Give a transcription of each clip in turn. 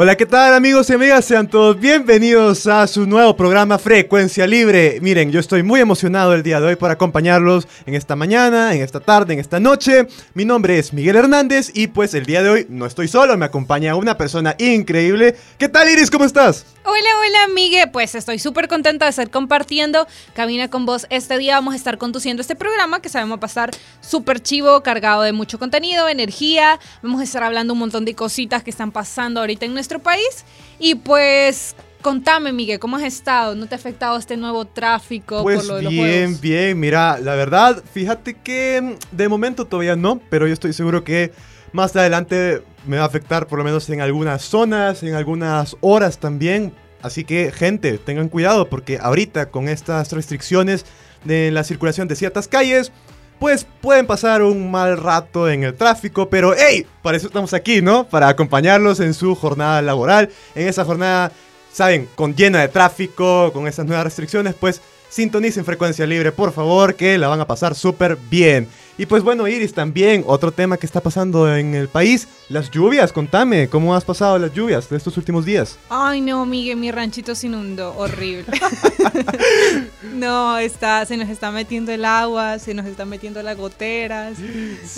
Hola, ¿qué tal amigos y amigas? Sean todos bienvenidos a su nuevo programa Frecuencia Libre. Miren, yo estoy muy emocionado el día de hoy por acompañarlos en esta mañana, en esta tarde, en esta noche. Mi nombre es Miguel Hernández y pues el día de hoy no estoy solo, me acompaña una persona increíble. ¿Qué tal Iris? ¿Cómo estás? Hola, hola, Miguel. Pues estoy súper contenta de estar compartiendo Cabina con vos. Este día vamos a estar conduciendo este programa que sabemos pasar súper chivo, cargado de mucho contenido, energía. Vamos a estar hablando un montón de cositas que están pasando ahorita en nuestro país. Y pues Contame, Miguel, ¿cómo has estado? ¿No te ha afectado este nuevo tráfico pues por lo de los bien, juegos? bien. Mira, la verdad, fíjate que mm, de momento todavía no, pero yo estoy seguro que más adelante me va a afectar por lo menos en algunas zonas, en algunas horas también. Así que, gente, tengan cuidado porque ahorita con estas restricciones de la circulación de ciertas calles, pues pueden pasar un mal rato en el tráfico, pero hey, para eso estamos aquí, ¿no? Para acompañarlos en su jornada laboral, en esa jornada, saben, con llena de tráfico, con esas nuevas restricciones, pues sintonicen frecuencia libre, por favor, que la van a pasar súper bien. Y pues bueno, Iris, también otro tema que está pasando en el país, las lluvias, contame, ¿cómo has pasado las lluvias de estos últimos días? Ay, no, Miguel, mi ranchito se inundó. Horrible. no, está, se nos está metiendo el agua, se nos están metiendo las goteras.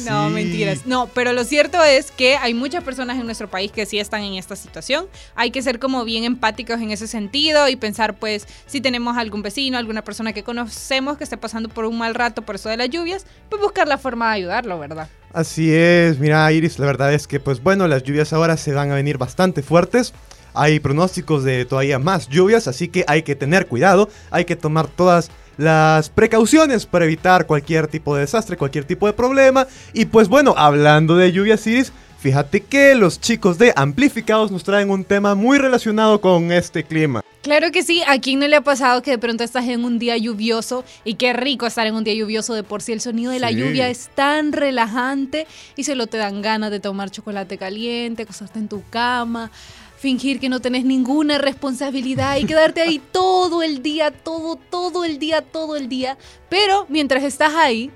No, mentiras. No, pero lo cierto es que hay muchas personas en nuestro país que sí están en esta situación. Hay que ser como bien empáticos en ese sentido y pensar, pues, si tenemos algún vecino, alguna persona que conocemos que esté pasando por un mal rato por eso de las lluvias, pues buscar la forma de ayudarlo, ¿verdad? Así es, mira Iris, la verdad es que pues bueno, las lluvias ahora se van a venir bastante fuertes. Hay pronósticos de todavía más lluvias, así que hay que tener cuidado, hay que tomar todas las precauciones para evitar cualquier tipo de desastre, cualquier tipo de problema. Y pues bueno, hablando de lluvias Iris, fíjate que los chicos de Amplificados nos traen un tema muy relacionado con este clima. Claro que sí, ¿a quién no le ha pasado que de pronto estás en un día lluvioso y qué rico estar en un día lluvioso de por sí el sonido de la lluvia es tan relajante y solo te dan ganas de tomar chocolate caliente, acostarte en tu cama, fingir que no tenés ninguna responsabilidad y quedarte ahí todo el día, todo, todo el día, todo el día, pero mientras estás ahí,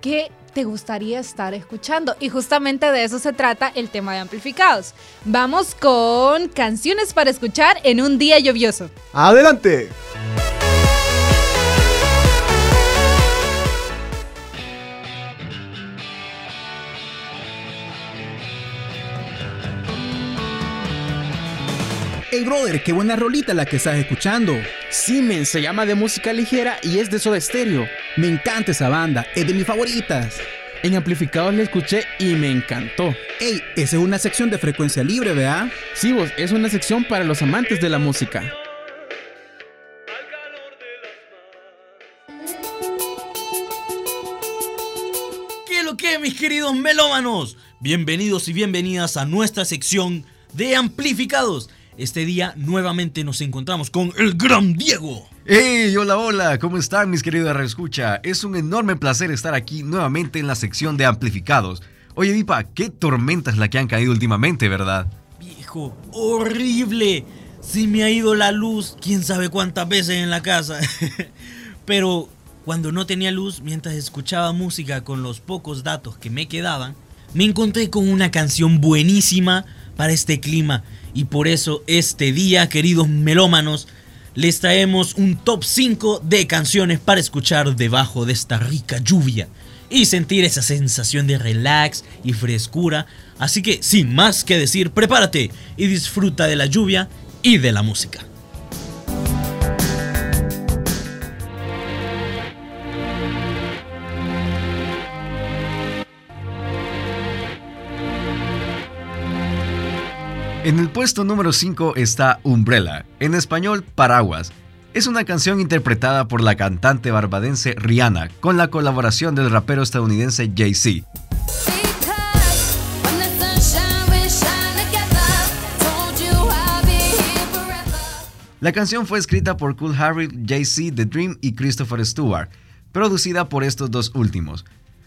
¿qué te gustaría estar escuchando? Y justamente de eso se trata el tema de amplificados. Vamos con canciones para escuchar en un día lluvioso. ¡Adelante! Hey brother, qué buena rolita la que estás escuchando. Simen se llama de música ligera y es de Soda Stereo. Me encanta esa banda, es de mis favoritas. En amplificados la escuché y me encantó. Hey, esa es una sección de frecuencia libre, ¿verdad? Sí, vos, es una sección para los amantes de la música. ¿Qué es lo que, mis queridos melómanos? Bienvenidos y bienvenidas a nuestra sección de amplificados. Este día nuevamente nos encontramos con el gran Diego. ¡Hey! Hola, hola, ¿cómo están mis queridos Reescucha? Es un enorme placer estar aquí nuevamente en la sección de amplificados. Oye, Vipa, qué tormentas la que han caído últimamente, ¿verdad? Viejo, horrible. Si me ha ido la luz, quién sabe cuántas veces en la casa. Pero cuando no tenía luz, mientras escuchaba música con los pocos datos que me quedaban, me encontré con una canción buenísima para este clima. Y por eso este día, queridos melómanos, les traemos un top 5 de canciones para escuchar debajo de esta rica lluvia y sentir esa sensación de relax y frescura. Así que sin más que decir, prepárate y disfruta de la lluvia y de la música. En el puesto número 5 está Umbrella, en español Paraguas. Es una canción interpretada por la cantante barbadense Rihanna con la colaboración del rapero estadounidense Jay-Z. La canción fue escrita por Cool Harry, Jay-Z, The Dream y Christopher Stewart, producida por estos dos últimos.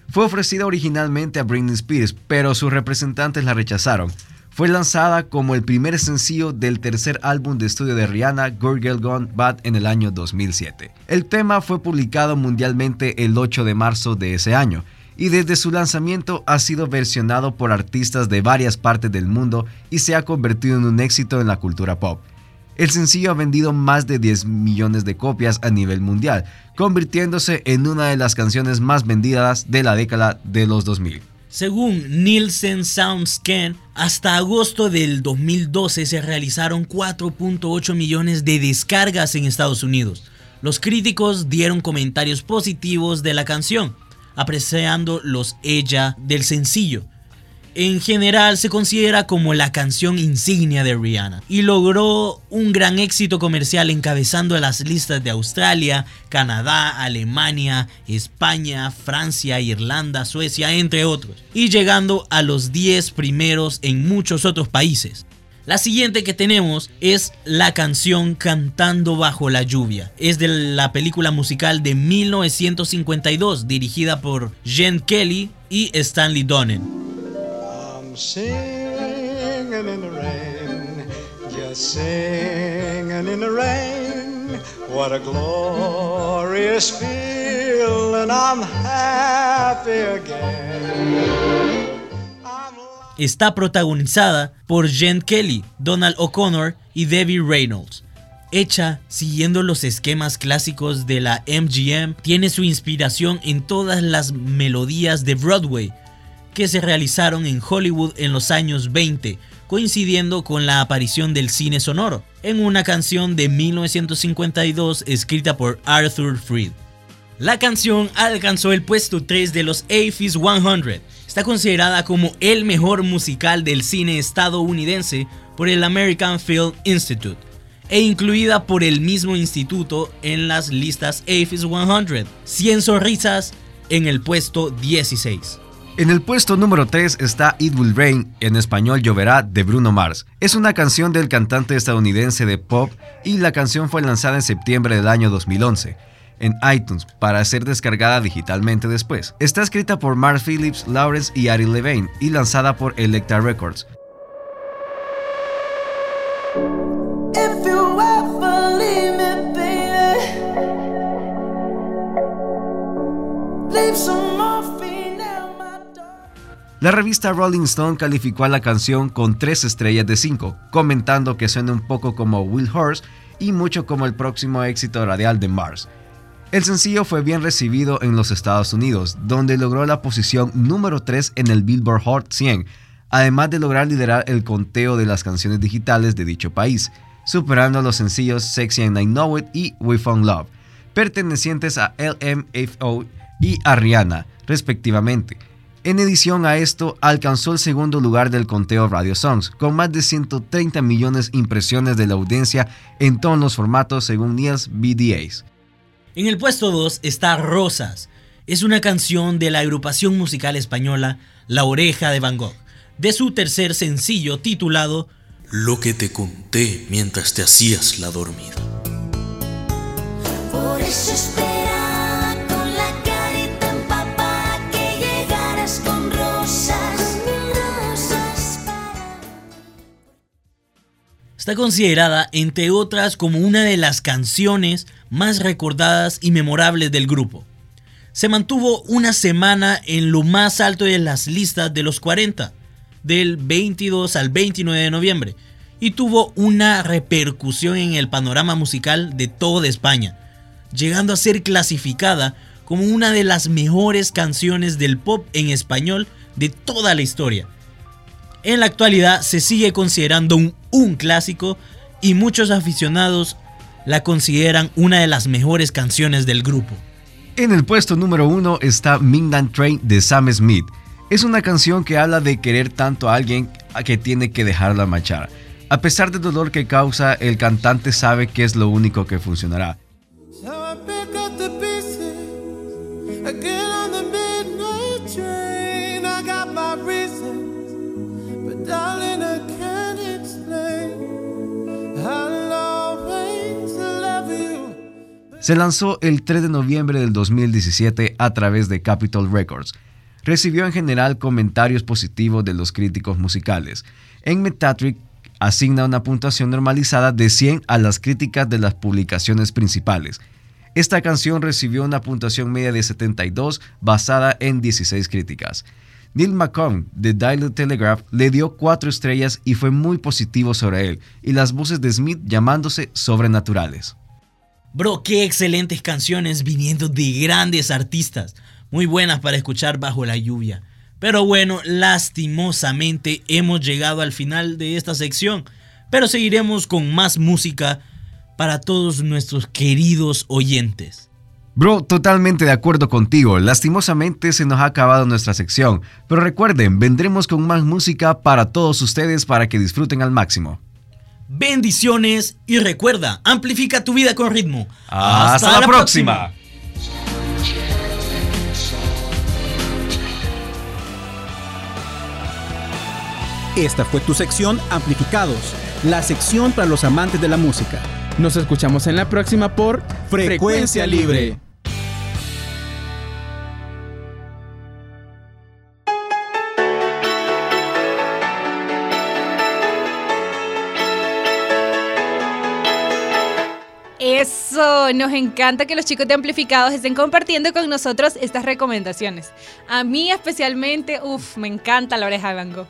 Fue ofrecida originalmente a Britney Spears, pero sus representantes la rechazaron, fue lanzada como el primer sencillo del tercer álbum de estudio de Rihanna, Girl Gone Bad, en el año 2007. El tema fue publicado mundialmente el 8 de marzo de ese año y desde su lanzamiento ha sido versionado por artistas de varias partes del mundo y se ha convertido en un éxito en la cultura pop. El sencillo ha vendido más de 10 millones de copias a nivel mundial, convirtiéndose en una de las canciones más vendidas de la década de los 2000. Según Nielsen SoundScan, hasta agosto del 2012 se realizaron 4.8 millones de descargas en Estados Unidos. Los críticos dieron comentarios positivos de la canción, apreciando los ella del sencillo. En general se considera como la canción insignia de Rihanna y logró un gran éxito comercial encabezando las listas de Australia, Canadá, Alemania, España, Francia, Irlanda, Suecia, entre otros, y llegando a los 10 primeros en muchos otros países. La siguiente que tenemos es la canción Cantando bajo la lluvia. Es de la película musical de 1952 dirigida por Jen Kelly y Stanley Donen. I'm singing in the rain, just singing in the rain. What a glorious feeling, I'm happy again. I'm Está protagonizada por Jen Kelly, Donald O'Connor y Debbie Reynolds. Hecha siguiendo los esquemas clásicos de la MGM, tiene su inspiración en todas las melodías de Broadway, que se realizaron en Hollywood en los años 20, coincidiendo con la aparición del cine sonoro, en una canción de 1952 escrita por Arthur Freed. La canción alcanzó el puesto 3 de los AFIS 100. Está considerada como el mejor musical del cine estadounidense por el American Film Institute e incluida por el mismo instituto en las listas AFIS 100. 100 sonrisas en el puesto 16. En el puesto número 3 está It Will Rain, en español Lloverá, de Bruno Mars. Es una canción del cantante estadounidense de pop y la canción fue lanzada en septiembre del año 2011 en iTunes para ser descargada digitalmente después. Está escrita por Mark Phillips, Lawrence y Ari Levine y lanzada por Electra Records. La revista Rolling Stone calificó a la canción con 3 estrellas de 5, comentando que suena un poco como Will Horse y mucho como el próximo éxito radial de Mars. El sencillo fue bien recibido en los Estados Unidos, donde logró la posición número 3 en el Billboard Hot 100, además de lograr liderar el conteo de las canciones digitales de dicho país, superando los sencillos Sexy and I Know It y We Found Love, pertenecientes a LMFO y a Rihanna, respectivamente. En edición a esto, alcanzó el segundo lugar del conteo Radio Songs, con más de 130 millones impresiones de la audiencia en todos los formatos según Niels BDAs. En el puesto 2 está Rosas. Es una canción de la agrupación musical española La Oreja de Van Gogh, de su tercer sencillo titulado Lo que te conté mientras te hacías la dormida. Por eso Está considerada, entre otras, como una de las canciones más recordadas y memorables del grupo. Se mantuvo una semana en lo más alto de las listas de los 40, del 22 al 29 de noviembre, y tuvo una repercusión en el panorama musical de toda España, llegando a ser clasificada como una de las mejores canciones del pop en español de toda la historia. En la actualidad se sigue considerando un, un clásico y muchos aficionados la consideran una de las mejores canciones del grupo. En el puesto número 1 está Midnight Train de Sam Smith. Es una canción que habla de querer tanto a alguien a que tiene que dejarla marchar. A pesar del dolor que causa, el cantante sabe que es lo único que funcionará. So Se lanzó el 3 de noviembre del 2017 a través de Capitol Records. Recibió en general comentarios positivos de los críticos musicales. En Metatric asigna una puntuación normalizada de 100 a las críticas de las publicaciones principales. Esta canción recibió una puntuación media de 72 basada en 16 críticas. Neil McComb de Daily Telegraph le dio 4 estrellas y fue muy positivo sobre él, y las voces de Smith llamándose sobrenaturales. Bro, qué excelentes canciones viniendo de grandes artistas, muy buenas para escuchar bajo la lluvia. Pero bueno, lastimosamente hemos llegado al final de esta sección, pero seguiremos con más música para todos nuestros queridos oyentes. Bro, totalmente de acuerdo contigo. Lastimosamente se nos ha acabado nuestra sección, pero recuerden, vendremos con más música para todos ustedes para que disfruten al máximo. Bendiciones y recuerda, amplifica tu vida con ritmo. Hasta, la, próxima. Esta fue tu sección Amplificados, la sección para los amantes de la música. Nos escuchamos en la próxima por Frecuencia Libre. Eso, nos encanta que los chicos de Amplificados estén compartiendo con nosotros estas recomendaciones. A mí especialmente, uff, me encanta la oreja de Van Gogh.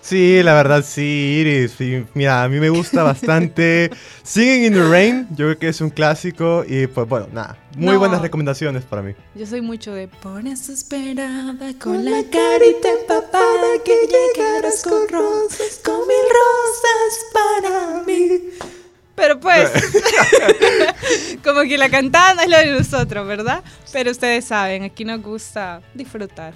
Sí, la verdad sí, Iris. sí, mira, a mí me gusta bastante Singing in the Rain. Yo creo que es un clásico y pues bueno, nada, muy No. buenas recomendaciones para mí. Yo soy mucho de pones esperada con la carita empapada que llegaras con rosas, con mil rosas para mí. Pero pues, como que la cantada no es lo de nosotros, ¿verdad? Pero ustedes saben, aquí nos gusta disfrutar.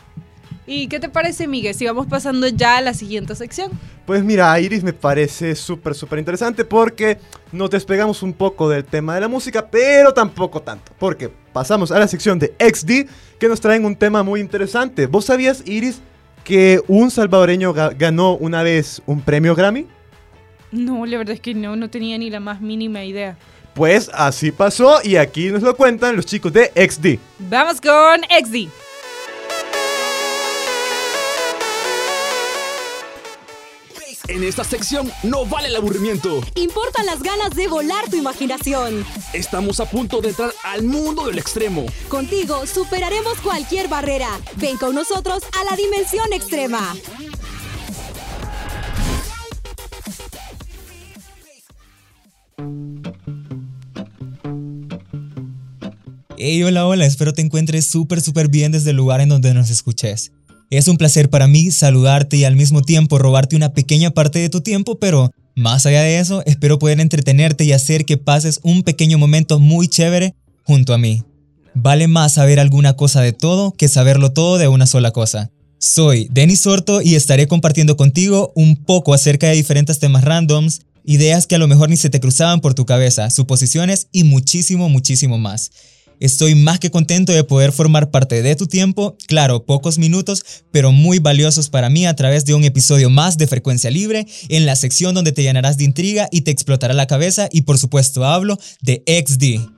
¿Y qué te parece, Miguel, si vamos pasando ya a la siguiente sección? Pues mira, Iris me parece súper, súper interesante porque nos despegamos un poco del tema de la música, pero tampoco tanto. Porque pasamos a la sección de XD que nos traen un tema muy interesante. ¿Vos sabías, Iris, que un salvadoreño ga- ganó una vez un premio Grammy? No, la verdad es que no, no tenía ni la más mínima idea. Pues así pasó y aquí nos lo cuentan los chicos de XD. Vamos con XD. En esta sección no vale el aburrimiento. Importan las ganas de volar tu imaginación. Estamos a punto de entrar al mundo del extremo. Contigo superaremos cualquier barrera. Ven con nosotros a la dimensión extrema. Hey, hola, hola, espero te encuentres súper, súper bien desde el lugar en donde nos escuches. Es un placer para mí saludarte y al mismo tiempo robarte una pequeña parte de tu tiempo, pero más allá de eso, espero poder entretenerte y hacer que pases un pequeño momento muy chévere junto a mí. Vale más saber alguna cosa de todo que saberlo todo de una sola cosa. Soy Denis Sorto y estaré compartiendo contigo un poco acerca de diferentes temas randoms, ideas que a lo mejor ni se te cruzaban por tu cabeza, suposiciones y muchísimo, muchísimo más. Estoy más que contento de poder formar parte de tu tiempo, claro, pocos minutos, pero muy valiosos para mí a través de un episodio más de Frecuencia Libre, en la sección donde te llenarás de intriga y te explotará la cabeza y por supuesto hablo de XD.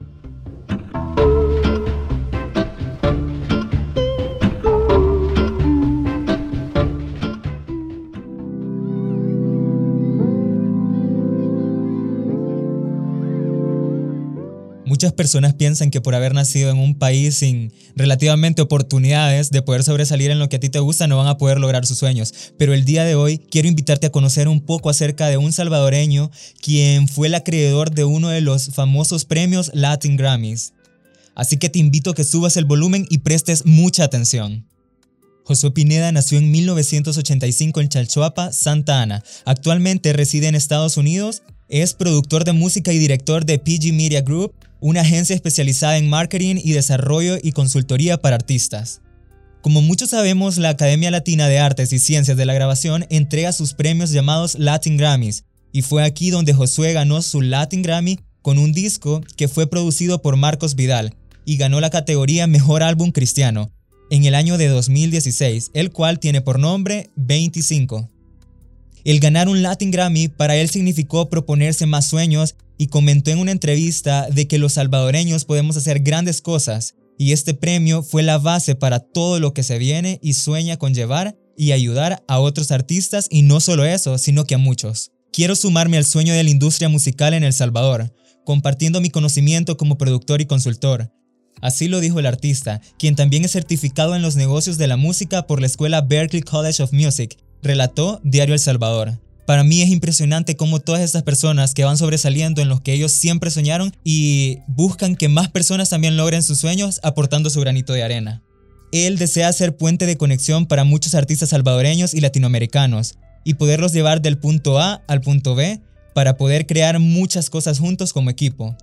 Muchas personas piensan que por haber nacido en un país sin relativamente oportunidades de poder sobresalir en lo que a ti te gusta no van a poder lograr sus sueños. Pero el día de hoy quiero invitarte a conocer un poco acerca de un salvadoreño quien fue el acreedor de uno de los famosos premios Latin Grammys. Así que te invito a que subas el volumen y prestes mucha atención. Josué Pineda nació en 1985 en Chalchuapa, Santa Ana. Actualmente reside en Estados Unidos. Es productor de música y director de PG Media Group, una agencia especializada en marketing y desarrollo y consultoría para artistas. Como muchos sabemos, la Academia Latina de Artes y Ciencias de la Grabación entrega sus premios llamados Latin Grammys, y fue aquí donde Josué ganó su Latin Grammy con un disco que fue producido por Marcos Vidal y ganó la categoría Mejor Álbum Cristiano en el año de 2016, el cual tiene por nombre 25. El ganar un Latin Grammy para él significó proponerse más sueños y comentó en una entrevista de que los salvadoreños podemos hacer grandes cosas y este premio fue la base para todo lo que se viene y sueña con llevar y ayudar a otros artistas y no solo eso, sino que a muchos. Quiero sumarme al sueño de la industria musical en El Salvador, compartiendo mi conocimiento como productor y consultor. Así lo dijo el artista, quien también es certificado en los negocios de la música por la escuela Berklee College of Music, relató Diario El Salvador. Para mí es impresionante cómo todas estas personas que van sobresaliendo en los que ellos siempre soñaron y buscan que más personas también logren sus sueños aportando su granito de arena. Él desea ser puente de conexión para muchos artistas salvadoreños y latinoamericanos y poderlos llevar del punto A al punto B para poder crear muchas cosas juntos como equipo.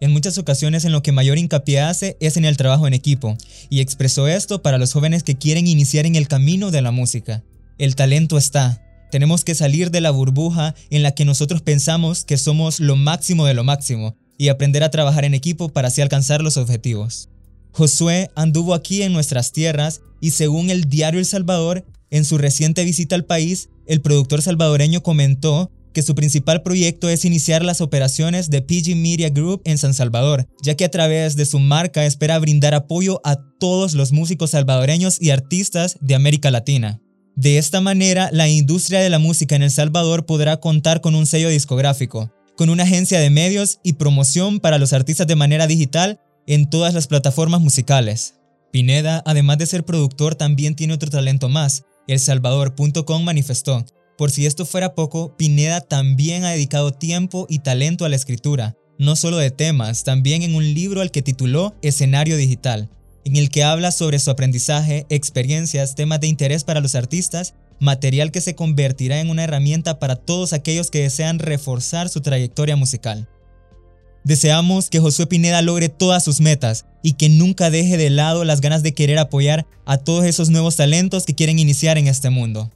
En muchas ocasiones en lo que mayor hincapié hace es en el trabajo en equipo, y expresó esto para los jóvenes que quieren iniciar en el camino de la música. El talento está. Tenemos que salir de la burbuja en la que nosotros pensamos que somos lo máximo de lo máximo y aprender a trabajar en equipo para así alcanzar los objetivos. Josué anduvo aquí en nuestras tierras y según el diario El Salvador, en su reciente visita al país, el productor salvadoreño comentó que su principal proyecto es iniciar las operaciones de PG Media Group en San Salvador, ya que a través de su marca espera brindar apoyo a todos los músicos salvadoreños y artistas de América Latina. De esta manera, la industria de la música en El Salvador podrá contar con un sello discográfico, con una agencia de medios y promoción para los artistas de manera digital en todas las plataformas musicales. Pineda, además de ser productor, también tiene otro talento más. ElSalvador.com manifestó, por si esto fuera poco, Pineda también ha dedicado tiempo y talento a la escritura, no solo de temas, también en un libro al que tituló Escenario Digital, en el que habla sobre su aprendizaje, experiencias, temas de interés para los artistas, material que se convertirá en una herramienta para todos aquellos que desean reforzar su trayectoria musical. Deseamos que Josué Pineda logre todas sus metas y que nunca deje de lado las ganas de querer apoyar a todos esos nuevos talentos que quieren iniciar en este mundo.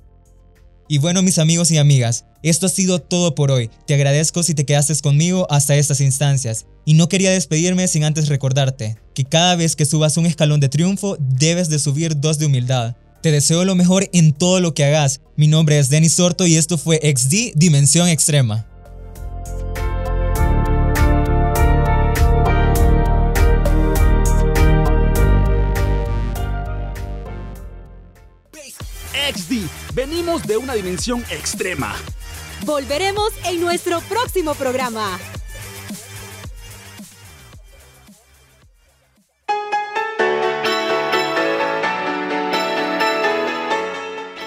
Y bueno mis amigos y amigas, esto ha sido todo por hoy. Te agradezco si te quedaste conmigo hasta estas instancias. Y no quería despedirme sin antes recordarte que cada vez que subas un escalón de triunfo debes de subir dos de humildad. Te deseo lo mejor en todo lo que hagas. Mi nombre es Denis Sorto y esto fue XD Dimensión Extrema. Venimos de una dimensión extrema. Volveremos en nuestro próximo programa.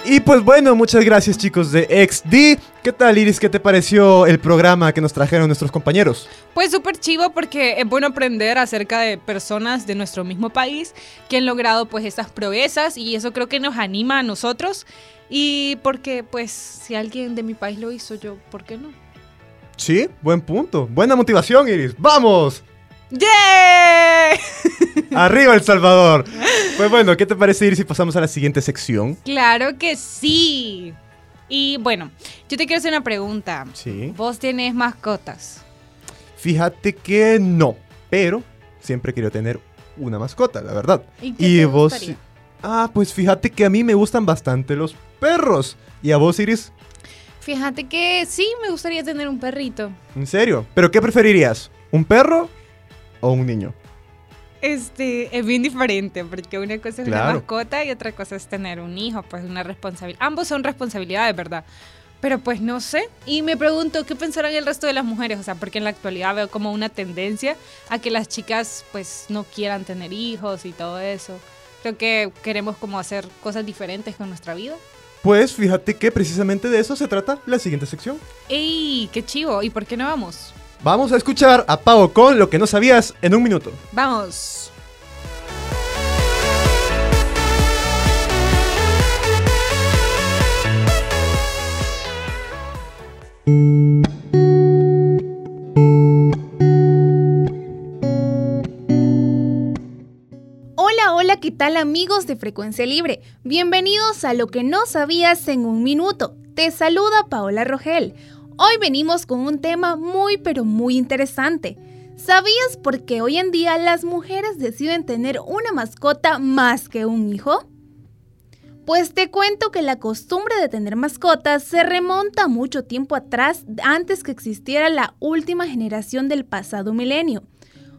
Y pues bueno, muchas gracias chicos de XD. ¿Qué tal Iris? ¿Qué te pareció el programa que nos trajeron nuestros compañeros? Pues súper chivo porque es bueno aprender acerca de personas de nuestro mismo país que han logrado pues estas proezas y eso creo que nos anima a nosotros y porque pues si alguien de mi país lo hizo yo, ¿por qué no? Sí, buen punto. Buena motivación Iris. ¡Vamos! ¡Yeah! Arriba El Salvador. Pues bueno, ¿qué te parece Iris si pasamos a la siguiente sección? Claro que sí. Y bueno, yo te quiero hacer una pregunta. Sí. ¿Vos tenés mascotas? Fíjate que no, pero siempre quiero tener una mascota, la verdad. ¿Y qué te vos gustaría? Ah, pues fíjate que a mí me gustan bastante los perros. ¿Y a vos, Iris? Fíjate que sí, me gustaría tener un perrito. ¿En serio? ¿Pero qué preferirías? ¿Un perro o un niño? Este, es bien diferente, porque una cosa es una Claro. mascota y otra cosa es tener un hijo, pues una responsabilidad. Ambos son responsabilidades, ¿verdad? Pero pues no sé. Y me pregunto, ¿qué pensarán el resto de las mujeres? O sea, porque en la actualidad veo como una tendencia a que las chicas pues no quieran tener hijos y todo eso. Creo que queremos como hacer cosas diferentes con nuestra vida. Pues fíjate que precisamente de eso se trata la siguiente sección. ¡Ey! ¡Qué chivo! ¿Y por qué no vamos? Vamos a escuchar a Pau con lo que no sabías en un minuto. ¡Vamos! ¿Qué tal amigos de Frecuencia Libre? Bienvenidos a Lo que no sabías en un minuto. Te saluda Paola Rogel. Hoy venimos con un tema muy pero muy interesante. ¿Sabías por qué hoy en día las mujeres deciden tener una mascota más que un hijo? Pues te cuento que la costumbre de tener mascotas se remonta mucho tiempo atrás antes que existiera la última generación del pasado milenio.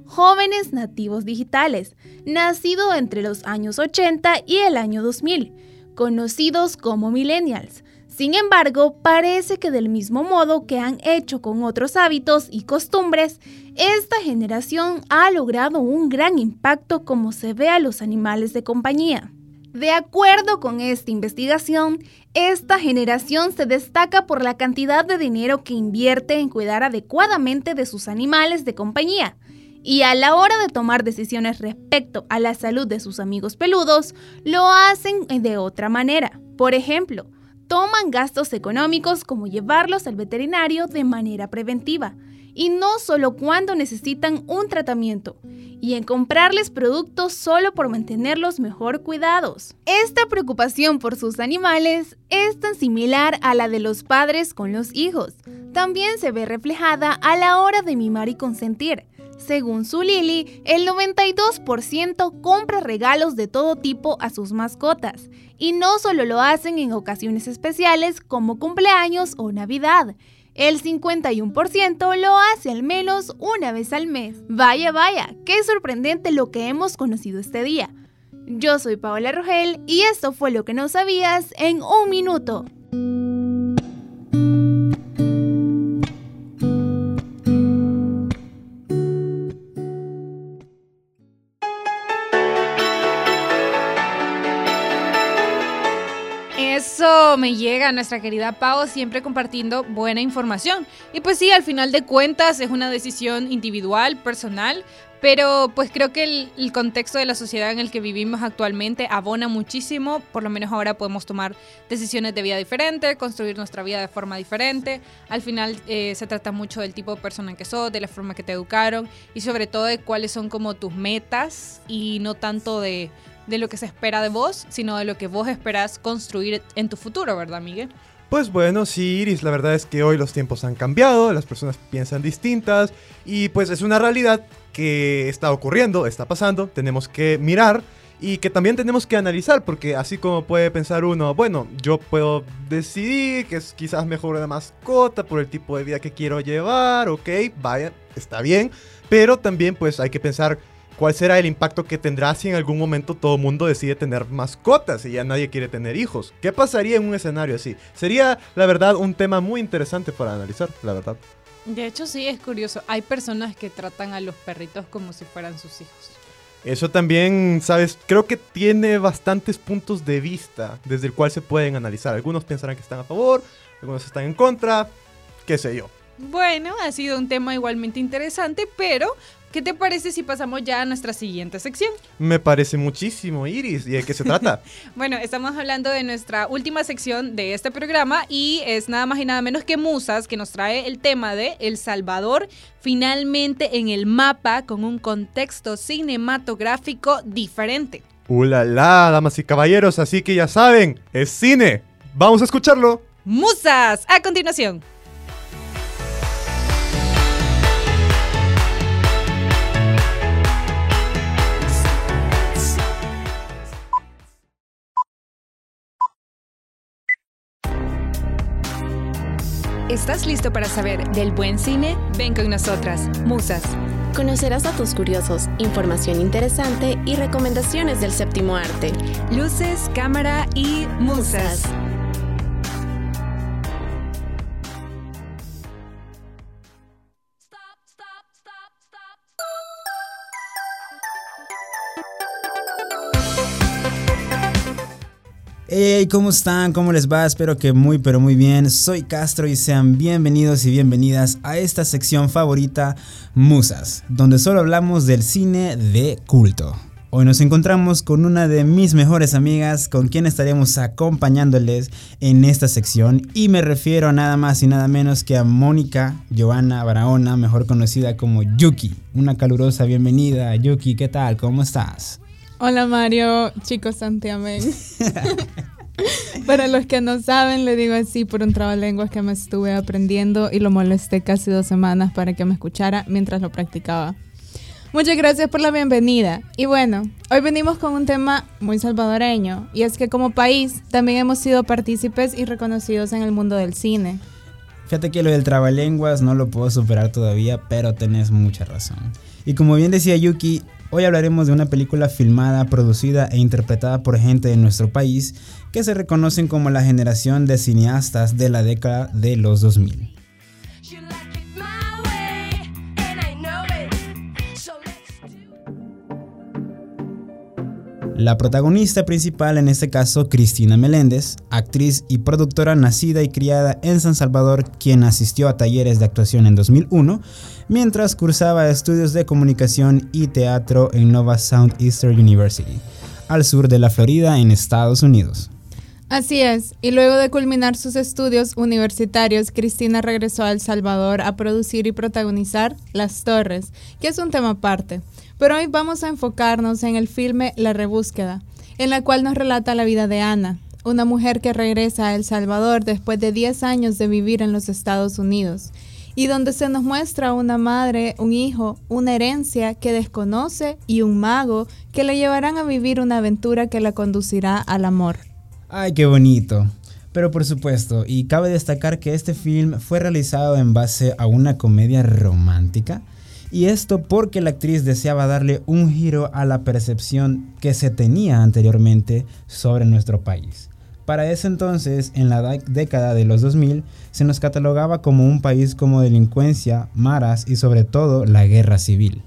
Jóvenes nativos digitales, nacido entre los años 80 y el año 2000, conocidos como millennials. Sin embargo, parece que del mismo modo que han hecho con otros hábitos y costumbres, esta generación ha logrado un gran impacto como se ve a los animales de compañía. De acuerdo con esta investigación, esta generación se destaca por la cantidad de dinero que invierte en cuidar adecuadamente de sus animales de compañía. Y a la hora de tomar decisiones respecto a la salud de sus amigos peludos, lo hacen de otra manera. Por ejemplo, toman gastos económicos como llevarlos al veterinario de manera preventiva, y no solo cuando necesitan un tratamiento, y en comprarles productos solo por mantenerlos mejor cuidados. Esta preocupación por sus animales es tan similar a la de los padres con los hijos. También se ve reflejada a la hora de mimar y consentir. Según su Lili, el 92% compra regalos de todo tipo a sus mascotas, y no solo lo hacen en ocasiones especiales como cumpleaños o Navidad. El 51% lo hace al menos una vez al mes. Vaya, vaya, qué sorprendente lo que hemos conocido este día. Yo soy Paola Rogel y esto fue lo que no sabías en un minuto. Me llega a nuestra querida Pau siempre compartiendo buena información. Y pues sí, al final de cuentas es una decisión individual, personal, pero pues creo que el, el, contexto de la sociedad en el que vivimos actualmente abona muchísimo, por lo menos ahora podemos tomar decisiones de vida diferente, construir nuestra vida de forma diferente. Al final eh, se trata mucho del tipo de persona que sos, de la forma que te educaron y sobre todo de cuáles son como tus metas y no tanto de de lo que se espera de vos, sino de lo que vos esperás construir en tu futuro, ¿verdad, Miguel? Pues bueno, sí, Iris, la verdad es que hoy los tiempos han cambiado, las personas piensan distintas y pues es una realidad que está ocurriendo, está pasando, tenemos que mirar y que también tenemos que analizar, porque así como puede pensar uno, bueno, yo puedo decidir que es quizás mejor una mascota por el tipo de vida que quiero llevar, ok, vaya, está bien, pero también pues hay que pensar ¿Cuál será el impacto que tendrá si en algún momento todo el mundo decide tener mascotas y ya nadie quiere tener hijos? ¿Qué pasaría en un escenario así? Sería, la verdad, un tema muy interesante para analizar, la verdad. De hecho, sí, es curioso. Hay personas que tratan a los perritos como si fueran sus hijos. Eso también, sabes, creo que tiene bastantes puntos de vista desde el cual se pueden analizar. Algunos pensarán que están a favor, algunos están en contra, qué sé yo. Bueno, ha sido un tema igualmente interesante, pero ¿Qué te parece si pasamos ya a nuestra siguiente sección? Me parece muchísimo, Iris. ¿Y de qué se trata? bueno, estamos hablando de nuestra última sección de este programa y es nada más y nada menos que Musas, que nos trae el tema de El Salvador finalmente en el mapa con un contexto cinematográfico diferente. ¡Ulala, damas y caballeros! Así que ya saben, es cine. Vamos a escucharlo. Musas, a continuación. ¿Estás listo para saber del buen cine? Ven con nosotras, Musas. Conocerás datos curiosos, información interesante y recomendaciones del séptimo arte. Luces, cámara y musas. Hey, ¿cómo están? ¿Cómo les va? Espero que muy pero muy bien. Soy Castro y sean bienvenidos y bienvenidas a esta sección favorita, Musas, donde solo hablamos del cine de culto. Hoy nos encontramos con una de mis mejores amigas con quien estaremos acompañándoles en esta sección y me refiero a nada más y nada menos que a Mónica Joana Barahona, mejor conocida como Yuki. Una calurosa bienvenida, Yuki, ¿qué tal? ¿Cómo estás? Hola Mario, chicos santiamén. Para los que no saben, le digo así por un trabalenguas que me estuve aprendiendo y lo molesté casi dos semanas para que me escuchara mientras lo practicaba. Muchas gracias por la bienvenida. Y bueno, hoy venimos con un tema muy salvadoreño, y es que como país también hemos sido partícipes y reconocidos en el mundo del cine. Fíjate que lo del trabalenguas no lo puedo superar todavía, pero tenés mucha razón. Y como bien decía Yuki, hoy hablaremos de una película filmada, producida e interpretada por gente de nuestro país que se reconocen como la generación de cineastas de la década de los 2000. La protagonista principal en este caso, Cristina Meléndez, actriz y productora nacida y criada en San Salvador, quien asistió a talleres de actuación en 2001, mientras cursaba estudios de comunicación y teatro en Nova Southeastern University, al sur de la Florida en Estados Unidos. Así es, y luego de culminar sus estudios universitarios, Cristina regresó a El Salvador a producir y protagonizar Las Torres, que es un tema aparte. Pero hoy vamos a enfocarnos en el filme La Rebúsqueda, en la cual nos relata la vida de Ana, una mujer que regresa a El Salvador después de 10 años de vivir en los Estados Unidos, y donde se nos muestra una madre, un hijo, una herencia que desconoce y un mago que le llevarán a vivir una aventura que la conducirá al amor. Ay, qué bonito. Pero por supuesto, y cabe destacar que este film fue realizado en base a una comedia romántica. Y esto porque la actriz deseaba darle un giro a la percepción que se tenía anteriormente sobre nuestro país. Para ese entonces, en la da- década de los 2000, se nos catalogaba como un país como delincuencia, maras y sobre todo la guerra civil.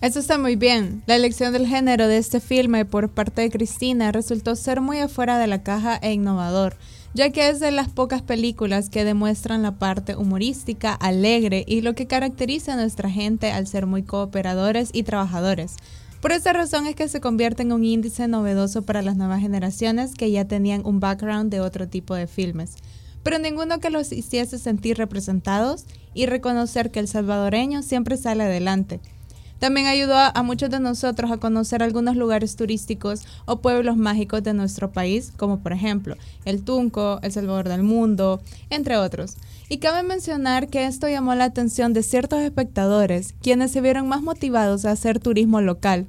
Eso está muy bien. La elección del género de este filme por parte de Cristina resultó ser muy afuera de la caja e innovador, ya que es de las pocas películas que demuestran la parte humorística, alegre y lo que caracteriza a nuestra gente al ser muy cooperadores y trabajadores. Por esa razón es que se convierte en un índice novedoso para las nuevas generaciones que ya tenían un background de otro tipo de filmes, pero ninguno que los hiciese sentir representados y reconocer que el salvadoreño siempre sale adelante. También ayudó a, a muchos de nosotros a conocer algunos lugares turísticos o pueblos mágicos de nuestro país, como por ejemplo el Tunco, El Salvador del Mundo, entre otros. Y cabe mencionar que esto llamó la atención de ciertos espectadores, quienes se vieron más motivados a hacer turismo local.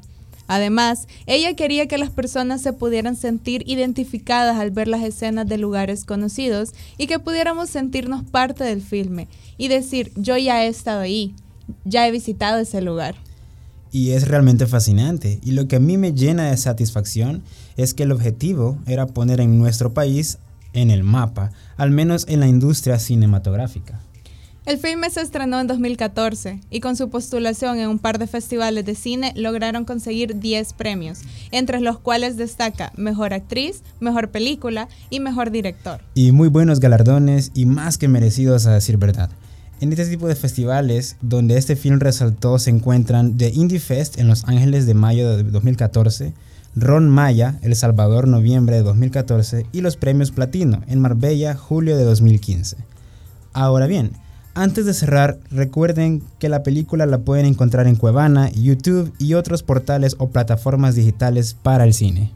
Además, ella quería que las personas se pudieran sentir identificadas al ver las escenas de lugares conocidos y que pudiéramos sentirnos parte del filme y decir, yo ya he estado ahí, ya he visitado ese lugar. Y es realmente fascinante. Y lo que a mí me llena de satisfacción es que el objetivo era poner en nuestro país en el mapa, al menos en la industria cinematográfica. El filme se estrenó en 2014 y con su postulación en un par de festivales de cine lograron conseguir 10 premios, entre los cuales destaca Mejor Actriz, Mejor Película y Mejor Director. Y muy buenos galardones y más que merecidos a decir verdad. En este tipo de festivales, donde este film resaltó, se encuentran The Indie Fest en Los Ángeles de mayo de 2014, Ron Maya, El Salvador, noviembre de 2014, y los premios Platino en Marbella, julio de 2015. Ahora bien, antes de cerrar, recuerden que la película la pueden encontrar en Cuevana, YouTube y otros portales o plataformas digitales para el cine.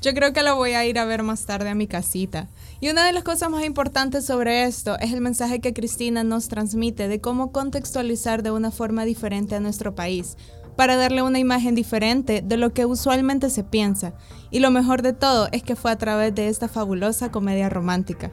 Yo creo que la voy a ir a ver más tarde a mi casita. Y una de las cosas más importantes sobre esto es el mensaje que Cristina nos transmite de cómo contextualizar de una forma diferente a nuestro país, para darle una imagen diferente de lo que usualmente se piensa. Y lo mejor de todo es que fue a través de esta fabulosa comedia romántica.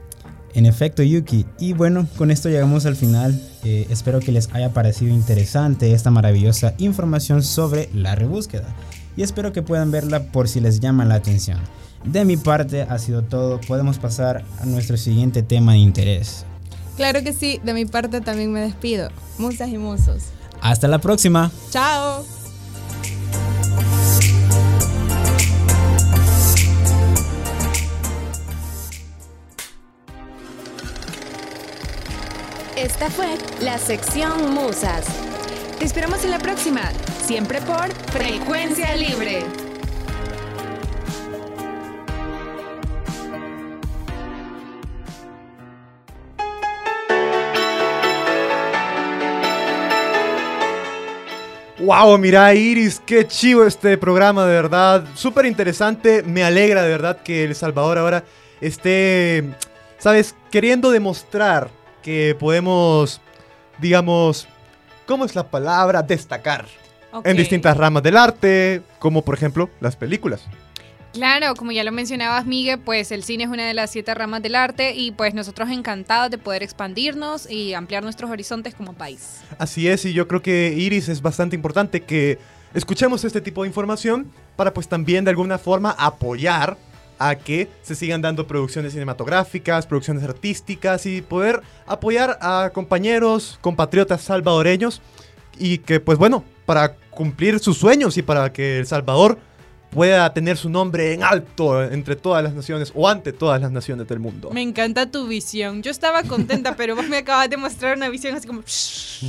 En efecto, Yuki. Y bueno, con esto llegamos al final. Eh, espero que les haya parecido interesante esta maravillosa información sobre la rebúsqueda. Y espero que puedan verla por si les llama la atención. De mi parte ha sido todo. Podemos pasar a nuestro siguiente tema de interés. Claro que sí, de mi parte también me despido. Musas y musos. Hasta la próxima. Chao. Esta fue la sección Musas. Te esperamos en la próxima, siempre por Frecuencia Libre. Wow, mira Iris, qué chivo este programa, de verdad. Súper interesante. Me alegra de verdad que El Salvador ahora esté, sabes, queriendo demostrar que podemos, digamos, ¿cómo es la palabra? Destacar. Ok. en distintas ramas del arte, como por ejemplo las películas. Claro, como ya lo mencionabas, Miguel, pues el cine es una de las siete ramas del arte y pues nosotros encantados de poder expandirnos y ampliar nuestros horizontes como país. Así es, y yo creo que Iris es bastante importante que escuchemos este tipo de información para pues también de alguna forma apoyar a que se sigan dando producciones cinematográficas, producciones artísticas y poder apoyar a compañeros, compatriotas salvadoreños y que pues bueno, para cumplir sus sueños y para que El Salvador pueda tener su nombre en alto entre todas las naciones o ante todas las naciones del mundo. Me encanta tu visión. Yo estaba contenta, pero vos me acabas de mostrar una visión así como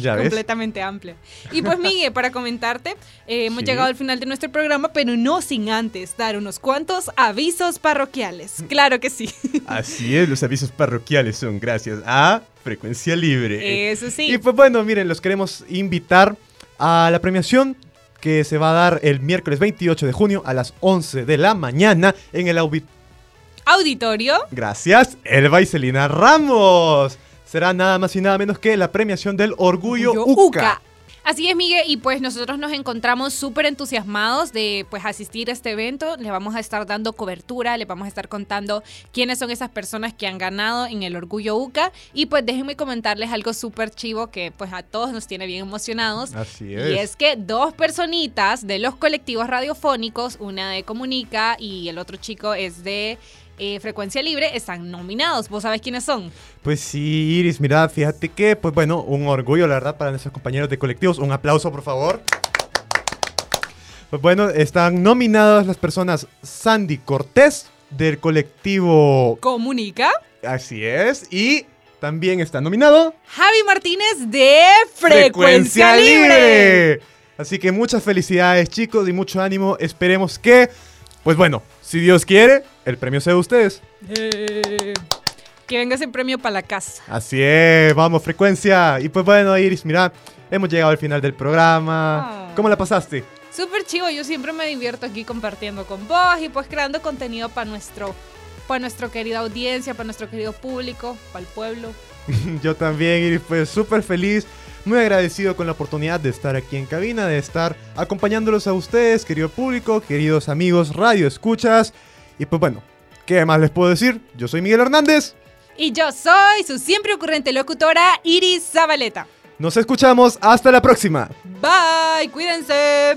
¿Ya ves? completamente amplia. Y pues Miguel, para comentarte, eh, hemos Sí. llegado al final de nuestro programa, pero no sin antes dar unos cuantos avisos parroquiales. Claro que sí. Así es, los avisos parroquiales son gracias a Frecuencia Libre. Eso sí. Y pues bueno, miren, los queremos invitar a la premiación que se va a dar el miércoles 28 de junio a las 11 de la mañana en el auditorio. Auditorio. Gracias, Elba y Celina Ramos. Será nada más y nada menos que la premiación del Orgullo, UCA. Así es, Miguel, y pues nosotros nos encontramos súper entusiasmados de pues asistir a este evento. Le vamos a estar dando cobertura, le vamos a estar contando quiénes son esas personas que han ganado en el Orgullo UCA. Y pues déjenme comentarles algo súper chivo que pues a todos nos tiene bien emocionados. Así Y es. es que dos personitas de los colectivos radiofónicos, una de Comunica y el otro chico es de eh, Frecuencia Libre, están nominados. ¿Vos sabés quiénes son? Pues sí, Iris, mira, fíjate que, pues bueno, un orgullo, la verdad, para nuestros compañeros de colectivos. Un aplauso, por favor. Pues bueno, están nominadas las personas Sandy Cortés del colectivo Comunica. Así es. Y también está nominado Javi Martínez de Frecuencia, Libre. Así que muchas felicidades, chicos, y mucho ánimo. Esperemos que, pues bueno, si Dios quiere, el premio sea de ustedes. Eh, que venga ese premio para la casa. Así es, vamos, frecuencia. Y pues bueno, Iris, mira, hemos llegado al final del programa. ¿Cómo la pasaste? Súper chivo, yo siempre me divierto aquí compartiendo con vos y pues creando contenido para nuestro, para nuestra querida audiencia, para nuestro querido público, para el pueblo. Yo también, Iris, pues súper feliz, muy agradecido con la oportunidad de estar aquí en cabina, de estar acompañándolos a ustedes, querido público, queridos amigos, radio escuchas. Y pues bueno, ¿qué más les puedo decir? Yo soy Miguel Hernández. Y yo soy su siempre ocurrente locutora Iris Zabaleta. Nos escuchamos, hasta la próxima. Bye, cuídense.